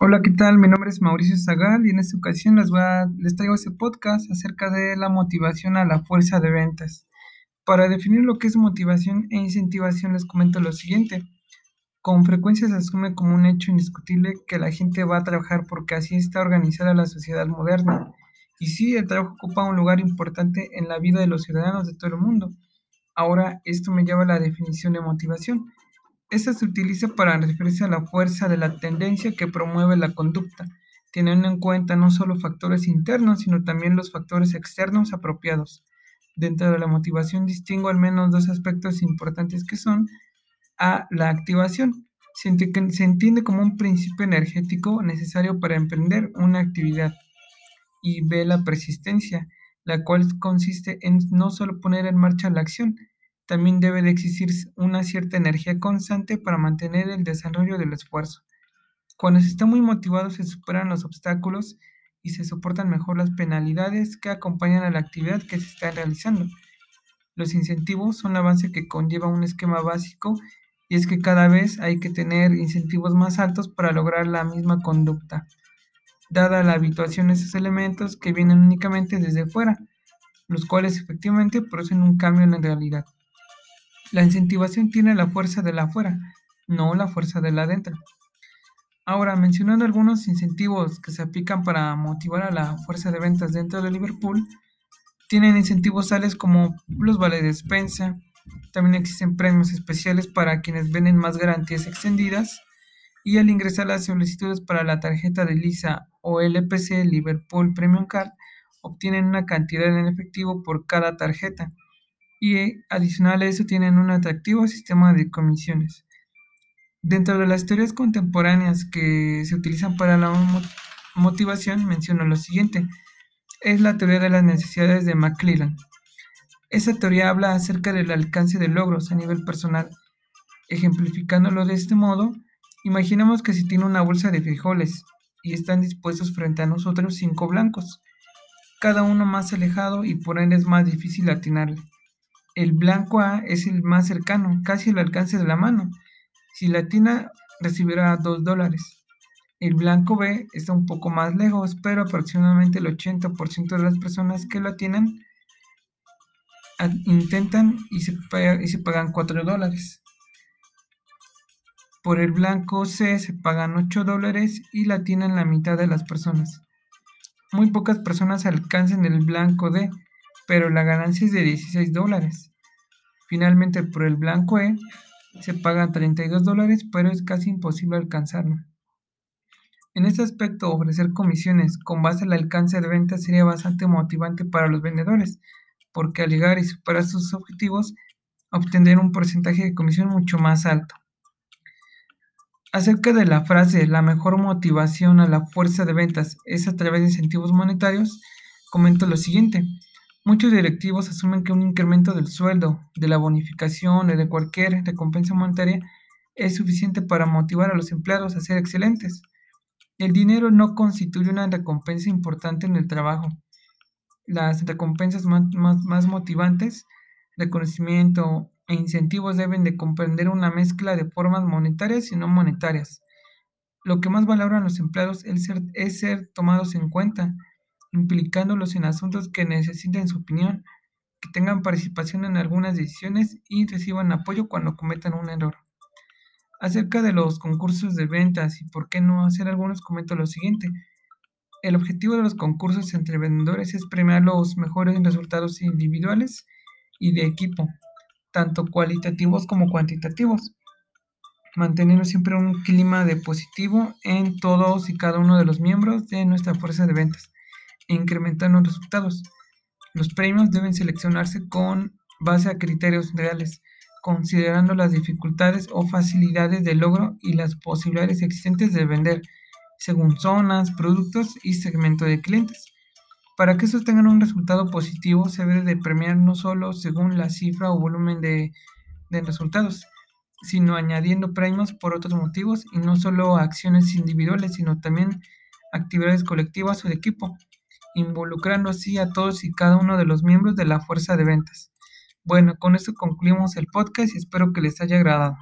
Hola, ¿qué tal? Mi nombre es Mauricio Zagal y en esta ocasión les, voy a, les traigo este podcast acerca de la motivación a la fuerza de ventas. Para definir lo que es motivación e incentivación les comento lo siguiente. Con frecuencia se asume como un hecho indiscutible que la gente va a trabajar porque así está organizada la sociedad moderna. Y sí, el trabajo ocupa un lugar importante en la vida de los ciudadanos de todo el mundo. Ahora, esto me lleva a la definición de motivación esta se utiliza para referirse a la fuerza de la tendencia que promueve la conducta, teniendo en cuenta no solo factores internos, sino también los factores externos apropiados. Dentro de la motivación distingo al menos dos aspectos importantes que son a la activación. Se entiende como un principio energético necesario para emprender una actividad. Y B, la persistencia, la cual consiste en no solo poner en marcha la acción, también debe de existir una cierta energía constante para mantener el desarrollo del esfuerzo. Cuando se está muy motivado se superan los obstáculos y se soportan mejor las penalidades que acompañan a la actividad que se está realizando. Los incentivos son la base que conlleva un esquema básico y es que cada vez hay que tener incentivos más altos para lograr la misma conducta, dada la habituación de esos elementos que vienen únicamente desde fuera, los cuales efectivamente producen un cambio en la realidad. La incentivación tiene la fuerza de la afuera, no la fuerza de la adentro. Ahora, mencionando algunos incentivos que se aplican para motivar a la fuerza de ventas dentro de Liverpool, tienen incentivos tales como los vales de despensa, también existen premios especiales para quienes venden más garantías extendidas y al ingresar las solicitudes para la tarjeta de Lisa o LPC Liverpool Premium Card obtienen una cantidad en efectivo por cada tarjeta y adicional a eso tienen un atractivo sistema de comisiones. Dentro de las teorías contemporáneas que se utilizan para la motivación menciono lo siguiente. Es la teoría de las necesidades de McClellan. Esa teoría habla acerca del alcance de logros a nivel personal. Ejemplificándolo de este modo, imaginemos que si tiene una bolsa de frijoles y están dispuestos frente a nosotros cinco blancos, cada uno más alejado y por ende es más difícil atinarle. El blanco A es el más cercano, casi al alcance de la mano. Si la tina recibirá 2 dólares. El blanco B está un poco más lejos, pero aproximadamente el 80% de las personas que lo tienen intentan y se, y se pagan 4 dólares. Por el blanco C se pagan 8 dólares y la tienen la mitad de las personas. Muy pocas personas alcanzan el blanco D, pero la ganancia es de 16 dólares. Finalmente, por el blanco E se pagan 32 dólares, pero es casi imposible alcanzarlo. En este aspecto, ofrecer comisiones con base al alcance de ventas sería bastante motivante para los vendedores, porque al llegar y superar sus objetivos, obtendrán un porcentaje de comisión mucho más alto. Acerca de la frase la mejor motivación a la fuerza de ventas es a través de incentivos monetarios, comento lo siguiente. Muchos directivos asumen que un incremento del sueldo, de la bonificación o de cualquier recompensa monetaria es suficiente para motivar a los empleados a ser excelentes. El dinero no constituye una recompensa importante en el trabajo. Las recompensas más, motivantes, reconocimiento e incentivos deben de comprender una mezcla de formas monetarias y no monetarias. Lo que más valoran los empleados es es ser tomados en cuenta implicándolos en asuntos que necesiten su opinión, que tengan participación en algunas decisiones y reciban apoyo cuando cometan un error. Acerca de los concursos de ventas y por qué no hacer algunos, comento lo siguiente. El objetivo de los concursos entre vendedores es premiar los mejores resultados individuales y de equipo, tanto cualitativos como cuantitativos, manteniendo siempre un clima de positivo en todos y cada uno de los miembros de nuestra fuerza de ventas e incrementar los resultados. Los premios deben seleccionarse con base a criterios reales, considerando las dificultades o facilidades de logro y las posibilidades existentes de vender, según zonas, productos y segmento de clientes. Para que estos tengan un resultado positivo, se debe de premiar no solo según la cifra o volumen de resultados, sino añadiendo premios por otros motivos y no solo acciones individuales, sino también actividades colectivas o de equipo involucrando así a todos y cada uno de los miembros de la fuerza de ventas. Bueno, con esto concluimos el podcast y espero que les haya agradado.